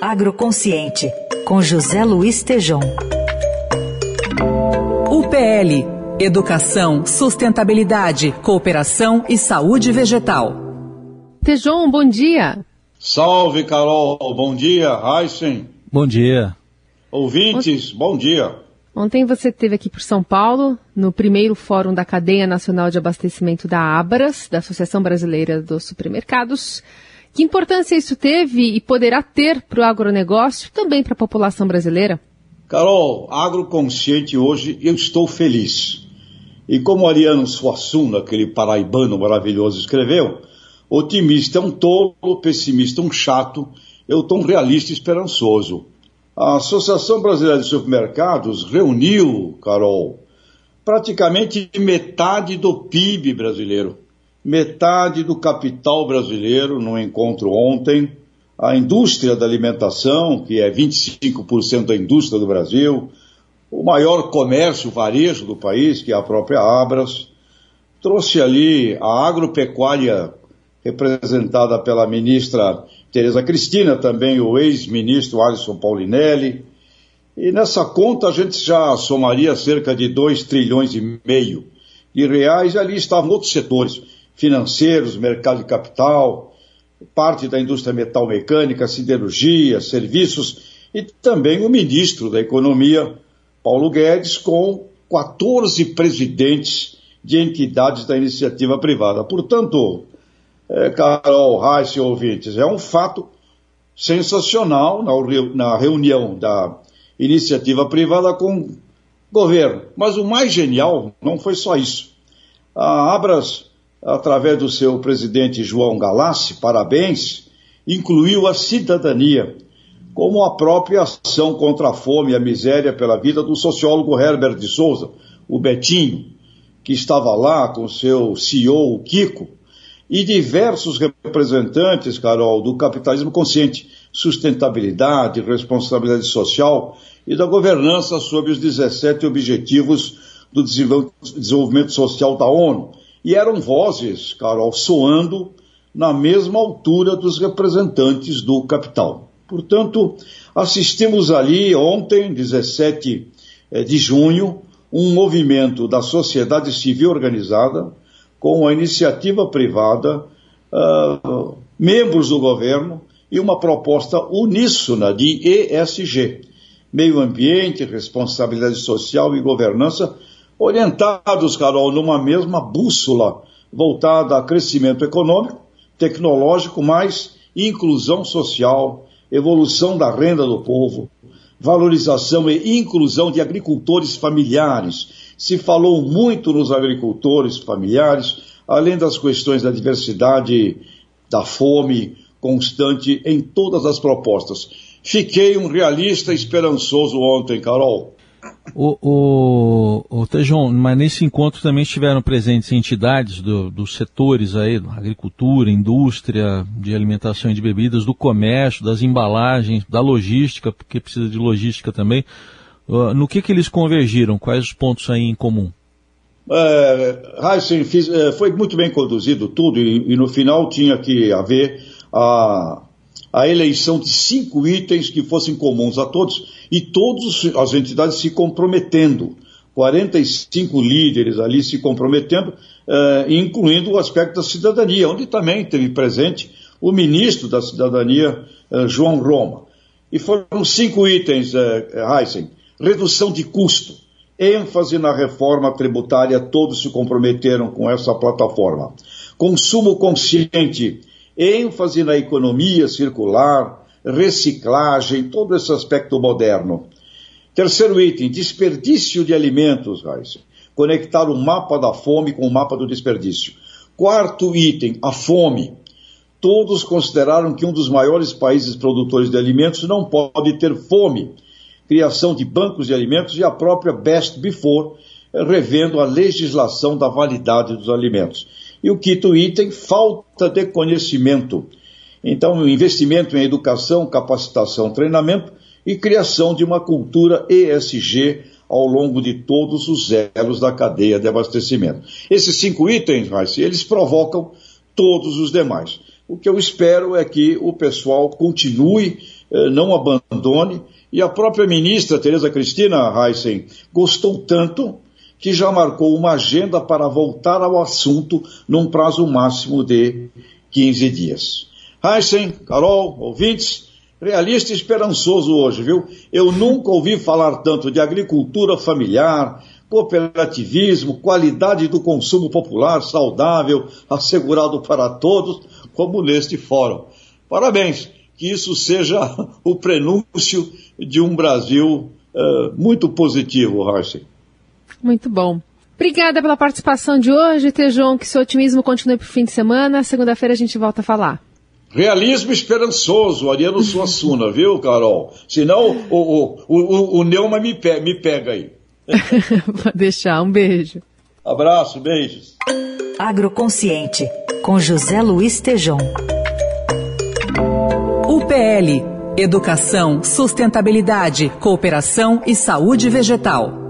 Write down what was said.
Agroconsciente, com José Luiz Tejom. UPL Educação, Sustentabilidade, Cooperação e Saúde Vegetal. Tejon, bom dia. Salve, Carol. Bom dia, Heisen. Bom dia. Ouvintes, bom dia. Ontem você esteve aqui por São Paulo, no primeiro fórum da Cadeia Nacional de Abastecimento da Abras, da Associação Brasileira dos Supermercados. Que importância isso teve e poderá ter para o agronegócio, também para a população brasileira? Carol, agroconsciente hoje, eu estou feliz. E como Ariano Suassuna, aquele paraibano maravilhoso, escreveu, otimista é um tolo, pessimista um chato, eu um realista e esperançoso. A Associação Brasileira de Supermercados reuniu, Carol, praticamente metade do PIB brasileiro, metade do capital brasileiro no encontro ontem, a indústria da alimentação, que é 25% da indústria do Brasil, o maior comércio varejo do país, que é a própria Abras, trouxe ali a agropecuária representada pela ministra Tereza Cristina, também o ex-ministro Alisson Paulinelli. E nessa conta a gente já somaria cerca de 2 trilhões e meio de reais, e ali estavam outros setores, financeiros, mercado de capital, parte da indústria metal mecânica, siderurgia, serviços, e também o ministro da Economia, Paulo Guedes, com 14 presidentes de entidades da iniciativa privada. Portanto, é, Carol, Reis e ouvintes, é um fato sensacional na, reunião da iniciativa privada com o governo. Mas o mais genial não foi só isso. A Abras, através do seu presidente João Galassi, parabéns, incluiu a cidadania como a própria ação contra a fome e a miséria pela vida do sociólogo Herbert de Souza, o Betinho, que estava lá com seu CEO, o Kiko, e diversos representantes, Carol, do capitalismo consciente, sustentabilidade, responsabilidade social e da governança sobre os 17 objetivos do desenvolvimento social da ONU. E eram vozes, Carol, soando na mesma altura dos representantes do capital. Portanto, assistimos ali ontem, 17 eh, de junho, um movimento da sociedade civil organizada, com a iniciativa privada, uh, membros do governo e uma proposta uníssona de ESG, meio ambiente, responsabilidade social e governança, orientados, Carol, numa mesma bússola voltada a crescimento econômico, tecnológico, mais inclusão social, evolução da renda do povo, valorização e inclusão de agricultores familiares, se falou muito nos agricultores familiares, além das questões da diversidade, da fome constante em todas as propostas. Fiquei um realista esperançoso ontem, Carol. O, o, o Tejon, mas nesse encontro também estiveram presentes entidades do, dos setores aí, agricultura, indústria, de alimentação e de bebidas, do comércio, das embalagens, da logística, porque precisa de logística também. No que, que eles convergiram? Quais os pontos aí em comum? É, é, foi muito bem conduzido tudo e, e, no final tinha que haver a, a eleição de cinco itens que fossem comuns a todos e todas as entidades se comprometendo. 45 líderes ali se comprometendo, é, incluindo o aspecto da cidadania, onde também teve presente o ministro da Cidadania, é, João Roma. E foram cinco itens, é, Heisen redução de custo, ênfase na reforma tributária, todos se comprometeram com essa plataforma. Consumo consciente, ênfase na economia circular, reciclagem, todo esse aspecto moderno. Terceiro item, desperdício de alimentos, Raíssa. Conectar o mapa da fome com o mapa do desperdício. Quarto item, a fome. Todos consideraram que um dos maiores países produtores de alimentos não pode ter fome criação de bancos de alimentos e a própria Best Before, revendo a legislação da validade dos alimentos. E o quinto item, falta de conhecimento. Então, investimento em educação, capacitação, treinamento e criação de uma cultura ESG ao longo de todos os elos da cadeia de abastecimento. Esses cinco itens, eles provocam todos os demais. O que eu espero é que o pessoal continue, eh, não abandone, e a própria ministra Tereza Cristina Heisen gostou tanto que já marcou uma agenda para voltar ao assunto num prazo máximo de 15 dias. Heisen, Carol, ouvintes, realista e esperançoso hoje, viu? Eu nunca ouvi falar tanto de agricultura familiar, cooperativismo, qualidade do consumo popular saudável, assegurado para todos, como neste fórum. Parabéns, que isso seja o prenúncio de um Brasil uh, muito positivo, Heisen. Muito bom. Obrigada pela participação de hoje, Tejon. Que seu otimismo continue para o fim de semana. Segunda-feira a gente volta a falar. Realismo esperançoso, Ariano Suassuna, viu, Carol? Senão o, o, o, o Neuma me, pe me pega aí. Vou deixar. Um beijo. Abraço, beijos. Agroconsciente, com José Luiz Tejom. UPL Educação, Sustentabilidade, Cooperação e Saúde Vegetal.